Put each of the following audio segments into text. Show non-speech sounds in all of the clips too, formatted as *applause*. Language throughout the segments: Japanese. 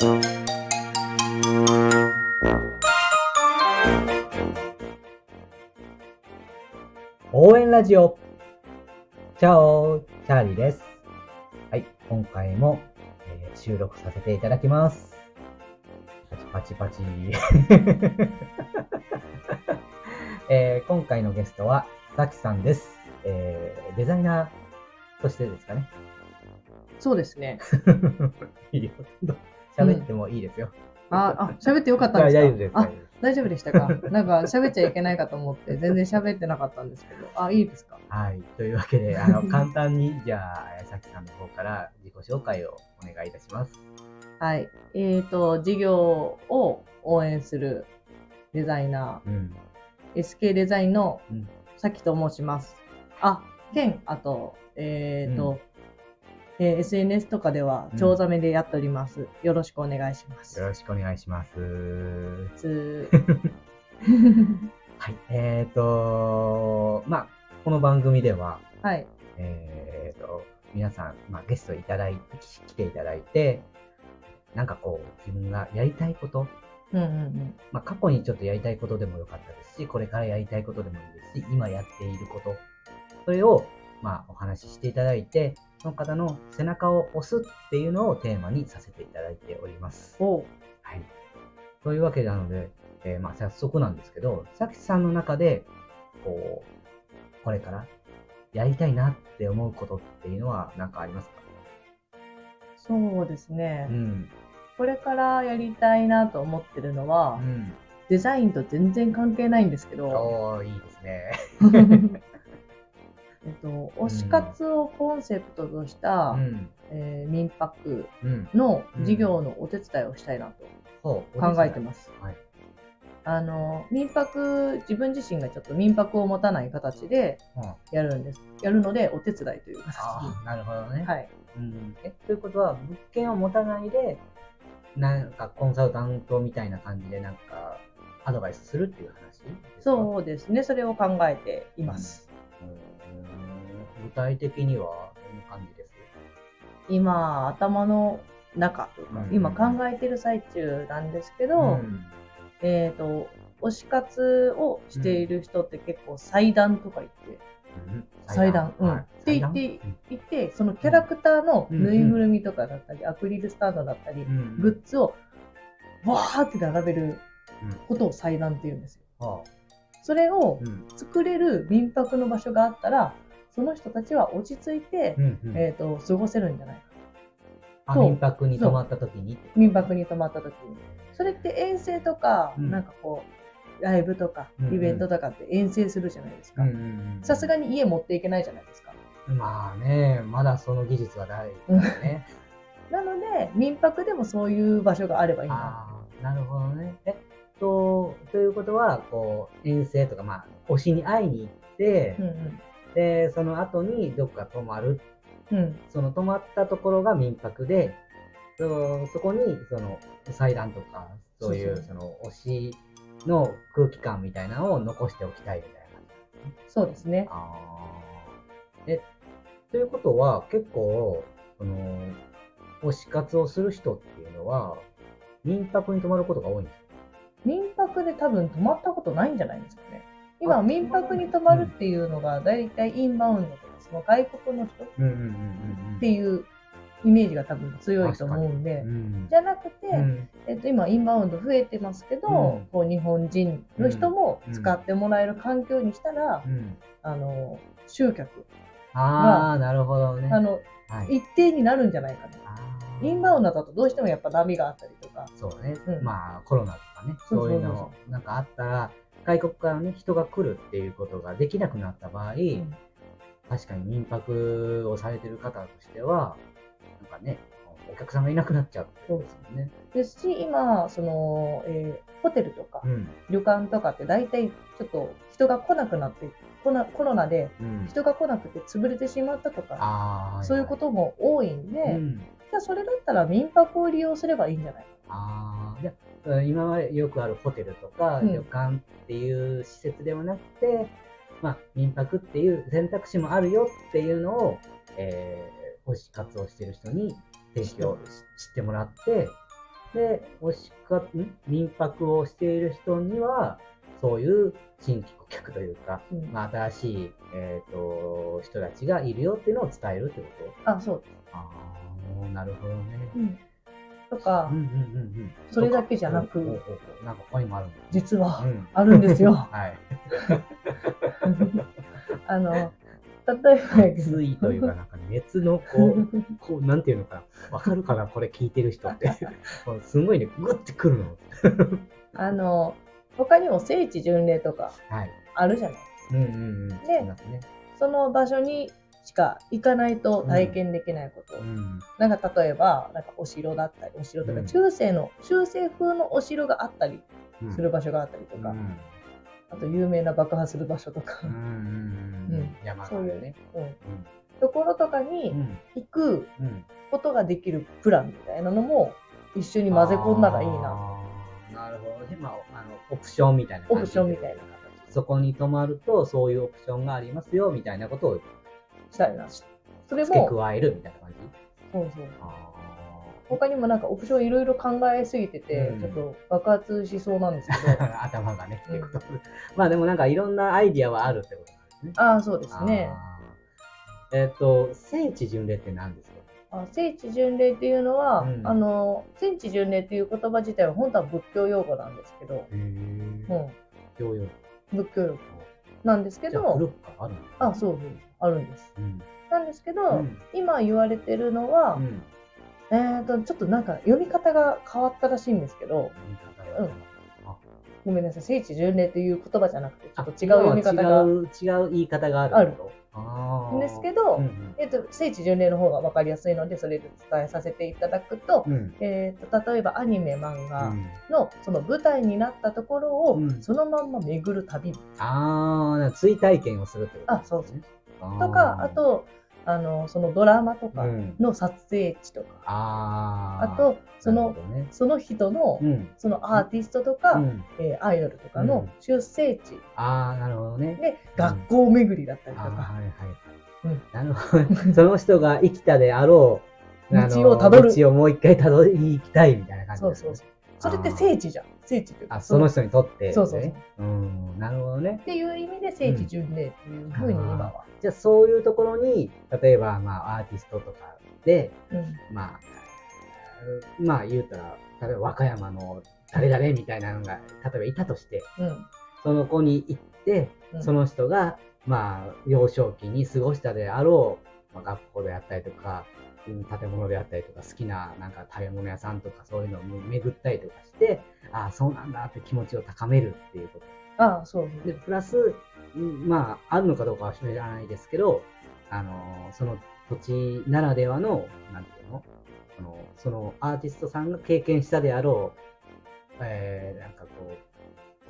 応援ラジオチャオチャーリーです。はい、今回も、えー収録させていただきます。パチパチパチ。*laughs* えー今回のゲストは、さきさんです。えーデザイナーとしてですかね。そうですね。*laughs* 喋ってもいいですよ。あ、あ、喋ってよかったんですか？大丈夫です。大あ大丈夫でしたか？なんか喋っちゃいけないかと思って全然喋ってなかったんですけど。あ、いいですか？はい。というわけで、あの、*laughs* 簡単に、じゃあ、さきさんの方から自己紹介をお願いいたします。はい。えっ、と、事業を応援するデザイナうん。ー、SK デザインのうんさきと申します。あ、兼、あと、えっ、と、うんえー SNS とかでは、チョウザメでやっております。よろしくお願いします。よろしくお願いします。つはい。えっ、とまあ、この番組では、はい。えっ、と、皆さん、まあ、ゲストいただいて、来ていただいて、なんかこう、自分がやりたいこと、うんうんうん。まあ、過去にちょっとやりたいことでもよかったですし、これからやりたいことでもいいですし、今やっていること、それを、まあ、お話ししていただいて、その方の背中を押すっていうのをテーマにさせていただいております。はい。というわけなので、えーまあ、早速なんですけど、さきさんの中で、こう、これからやりたいなって思うことっていうのは何かありますか？そうですね。うん。これからやりたいなと思ってるのは、うん。デザインと全然関係ないんですけど、いいですね。えっと、推し活をコンセプトとした、うん。えー民泊うん。の事業のお手伝いをしたいなと考えてます。はい。あの民泊自分自身がちょっと民泊を持たない形でうんやるんですやるのでお手伝いという形なるほどね。にはいうん。え、ということは、物件を持たないで、なんかコンサルタントみたいな感じで、なんか、アドバイスするっていう話そうですねそれを考えています、うん具体的にはどんな感じです？今頭の中というか、うん。今考えてる最中なんですけど、ん。えっ、と推し活をしている人って結構祭壇とか言って、祭壇、うん。はい。って言って、言って、そのキャラクターのぬいぐるみとかだったり、アクリルスタンドだったり、うん。グッズをわーって並べるうん。ことを祭壇って言うんですよ。はそれを作れる民泊の場所があったら、その人たちは落ち着いて、うんうんえっ、と、過ごせるんじゃないか。民泊に泊まった時に？民泊に泊まった時に。それって遠征とか、うんなんかこう、ライブとかうんうんイベントとかって遠征するじゃないですか。さすがにに家持っていけないじゃないですか。まあねまだその技術はないからねなので、民泊でもそういう場所があればいいな。なるほどねえっとということはこう遠征とかまあ推しに会いに行って、うんでその後にどっか泊まるうん。うん。その泊まったところが民泊で、そそこにその祭壇とか、そういうその推しの空気感みたいなのを残しておきたいみたいな。そうですね。あーえ、ということは結構、その、推し活をする人っていうのは、民泊に泊まることが多いんですか？民泊で多分泊まったことないんじゃないですかね。今、あ民泊に泊まるっていうのが、だいたいインバウンドとか、その外国の人っていうイメージが多分強いと思うんでう、ん。じゃなくて、うん。えっと、今、インバウンド増えてますけど、うん。こう日本人の人も使ってもらえる環境にしたら、うん。あの集客、ああ、なるほどね。あのはい、一定になるんじゃないかな。インバウンドだとどうしてもやっぱ波があったりとか、そうね、うん。まあコロナとかね、そういうのなんかあったら、外国からね、人が来るっていうことができなくなった場合、ん確かに民泊をされてる方としては、なんかね、お客さんがいなくなっちゃうってことですもんね。ですし、今、その、えーホテルとか、うん。旅館とかって大体ちょっと人が来なくなって、コロナコロナでうん。人が来なくて潰れてしまったとか、ああ、そういうことも多いんで、うん。じゃあそれだったら民泊を利用すればいいんじゃないああ、じゃあ今はよくあるホテルとかうん旅館っていう施設ではなくて、まあ、民泊っていう選択肢もあるよっていうのを、えー、推し活をしてる人に提供し知ってもらって、で、推しか、ん？民泊をしている人には、そういう新規顧客というか、うんまあ、新しい、えっ、と、人たちがいるよっていうのを伝えるってこと？あ、そうです。ああ、なるほどね。うん。とか。それだけじゃなくなんか他にもある。実はうん。あるんですよ。*laughs* はい。*laughs* あの、例えば熱いというか、なんか熱のこう、*laughs* こう、なんていうのかな。わかるかなこれ聞いてる人って。すごいね、グッてくるの。あの、他にも聖地巡礼とかはい。あるじゃない。ですね。その場所にしか行かないと体験できないこと。うん。なんか例えば、なんかお城だったり、お城とかうん中世の、中世風のお城があったりうんする場所があったりとか、うんあと有名な爆破する場所とかうん、そういうね。うん、うんところとかうにん。行くうん。ことができるプランみたいなのも一緒に混ぜ込んだらいいな。なるほどね。まあ、あの、オプションみたいなオ。プションみたいな形そこに泊まると、そういうオプションがありますよ、みたいなことをしたいな。それ付けも、加えるみたいな感じ？そうそう。あ他にもなんかオプションいろいろ考えすぎてて、うんちょっと爆発しそうなんですけど。ー *laughs* 頭がね、うんってこと。*laughs* まあでもなんかいろんなアイディアはあるってことですね。ああ、そうですね。えっ、と、聖地巡礼って何ですか？あ聖地巡礼っていうのは、うんあの聖地巡礼っていう言葉自体は本当は仏教用語なんですけど、へえ。う教養。ん、仏教用語なんですけど、あそう。あるんです。うん。なんですけど、うん。今言われてるのは、うん。えーと、ちょっとなんか読み方が変わったらしいんですけど、言い方がうん。あごめんなさい、聖地巡礼っていう言葉じゃなくて、ちょあっと違う読み方が。違う、違う言い方があるある。と。あー。ですけど、うんうん。えーと、聖地巡礼の方が分かりやすいので、それで伝えさせていただくと、うん。えーと例えばアニメ、漫う画んのその舞台になったところをうん。そのまんま巡る旅。ああ、なんか追体験をするってことあそうそう。うとか、あ、と、あの、そのドラマとかうん。の撮影地とか、あー。あと、そのね。その人のう、ん。そのアーティストとか、うん。えーアイドルとかのうん。出生地。ああ、なるほどね。で、学校巡りだったりとか、はいはい。うん。なるほどね。その人が生きたであろう、*laughs* 道をたどる。道をもう一回たどりに行きたいみたいな感じそうですね。そうそう。それって聖地じゃん。聖地っていうかあ、その人にとって、ね。そうそうそう。うん、なるほどねっ。ていう意味で聖地巡礼っていうふうに今は。じゃあそういうところに、例えば、まあ、アーティストとかで、うんまあ、まあ言うたら、例えば和歌山の誰々みたいなのが、例えばいたとして、うんその子に行って、うんその人が、まあ、幼少期に過ごしたであろう、まあ、学校であったりとか、うん建物であったりとか、好きななんか食べ物屋さんとかそういうのを巡ったりとかして、ああ、そうなんだって気持ちを高めるっていうこと。ああ、そうで、プラス、うんまあ、あるのかどうかは知らないですけど、あのーその土地ならではの、なんていうの？そのそのアーティストさんが経験したであろう、えー、なんかこ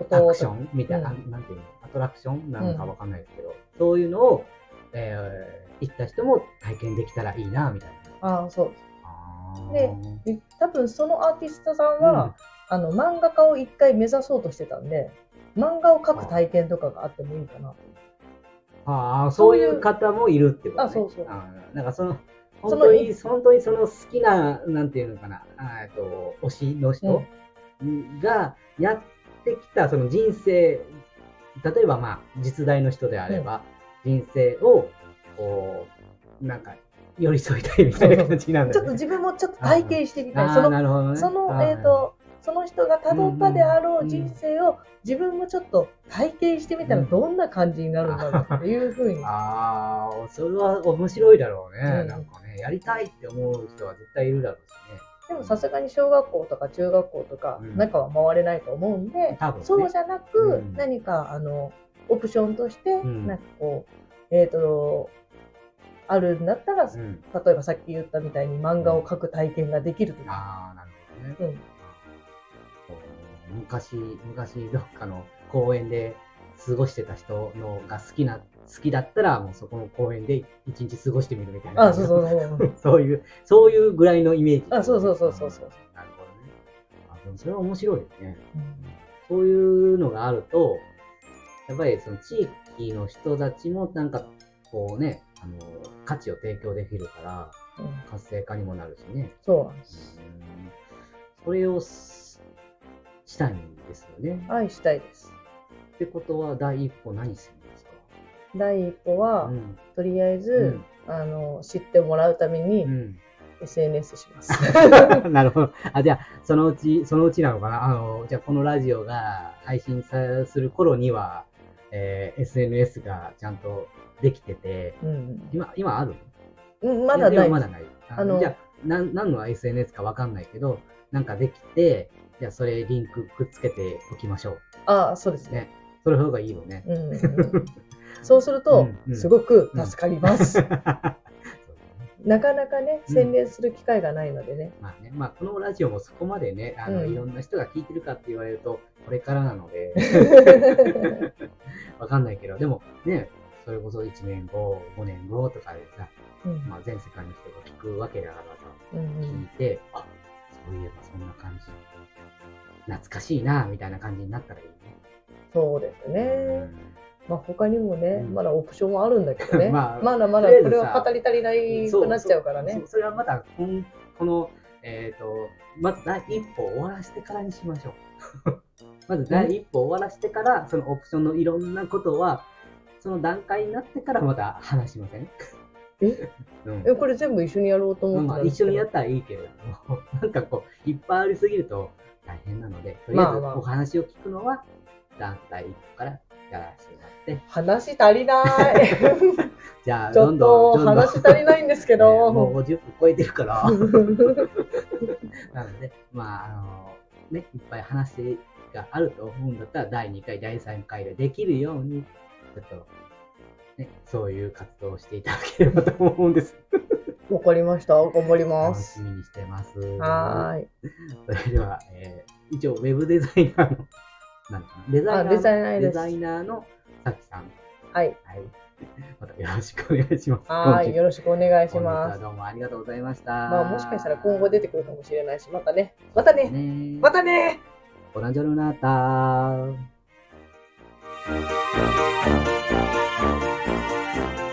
う、アクション？みたいな、うん。なんていうの？アトラクションなのかわかんないですけど、そういうのを、えー行った人も体験できたらいいな、みたいな。ああ、そう。でで多分そのアーティストさんは、あの漫画家を一回目指そうとしてたんで漫画を描く体験とかがあってもいいかな。とああ、そいういう方もいるってことね。あそうそう。なんかその、本当に、本当にその好きな、なんていうのかな、えっと、推しの人がやってきた、その人生、例えばまあ、実在の人であれば、人生を、こう、なんか、寄り添いたいみたいな感じなんね。ちょっと自分もちょっと体験してみたい。そのなるほどね。その、はいえっ、とその人が辿ったであろうんう人生を自分もちょっと体験してみたらうん。どんな感じになるんだろうっていうふうに、ああ、それは面白いだろうね。うん。なんかね、やりたいって思う人は絶対いるだろうしね。でもさすがに小学校とか中学校とかうん。中は回れないと思うんで、多分ね。そうじゃなく、うん。何かあのオプションとして、ん。なんかこうえっ、とあるんだったら、うん。例えばさっき言ったみたいに漫画を描く体験ができるとか、ああ、なるほどね。うん昔、昔どっかの公園で過ごしてた人のが好きな、好きだったら、もうそこの公園で一日過ごしてみるみたいな。あそうそうそうそう *laughs* そういう、そういうぐらいのイメージ。あそうそうそうそうそうなるほどね。あ、でもそれは面白いですね。うんそういうのがあると、やっぱりその地域の人たちもなんか、こうね、あの、価値を提供できるから、うん活性化にもなるしね。そうなんです。うんそれをすしたいんですよね。愛したいです。ってことは、第一歩何するんですか？第一歩は、うんとりあえず、あの知ってもらうために、うん SNS します。*laughs* なるほど。あ、じゃあ、そのうち、そのうちなのかな？あの、じゃあ、このラジオが配信さする頃には、えー SNS がちゃんとできてて、うん今、今ある？うん、まだない。やまだない。ああのじゃあ、なん何の SNS かわかんないけど、なんかできて、じゃあ、それリンクくっつけておきましょああ、そうですう。ね。ね。それの方がいいよね。うんうんうんそうすると、うんうんすごく助かります。*laughs* なかなかね、うん洗練する機会がないのでね。まあね、まあ、このラジオもそこまでね、あの、うんいろんな人が聞いてるかって言われると、これからなので、*laughs* わかんないけど、でもね、それこそ1年後、5年後とかでさ、うんまあ、全世界の人が聞くわけだからさ、うんうん聞いて、あそういえばそんな感じ、懐かしいな、みたいな感じになったらいいね。そうですね。まあ他にもね、うんまだオプションはあるんだけどね。*laughs* まあまだまだこれは語り足りないくなっちゃうからねそ。それはまたこん、この、えっ、と、まず第一歩終わらせてからにしましょう。*laughs* まず第一歩終わらせてから、そのオプションのいろんなことは、その段階になってからまた話しません？え？*laughs* うん。え、これ全部一緒にやろうと思ってまあ、たんですけど一緒にやったらいいけれども、*laughs* なんかこう、いっぱいありすぎると大変なので、とりあえずお話を聞くのは、団体からやらせてもらって、話足りない。*laughs* じゃあ、ちょっどんどん、と話足りないんですけねど。もう50分超えてるから。なので、まあ、あの、ね、いっぱい話があると思うんだったら、第2回、第3回でできるように、ちょっと、ね、そういう活動をしていただければと思うんです。わかりました。頑張りま楽すし。みにしてます。はーい。それでは、えー一応、ウェブデザイナーの、なんかなデザイナーデザイナーデザイナーのさきさん。はい。はい。またよろしくお願いします。はーい。よろしくお願いします。はどうもありがとうございました。まあもしかしたら今後出てくるかもしれないし、またね。またね。ねまたね。ボランジョルナータ Thank you.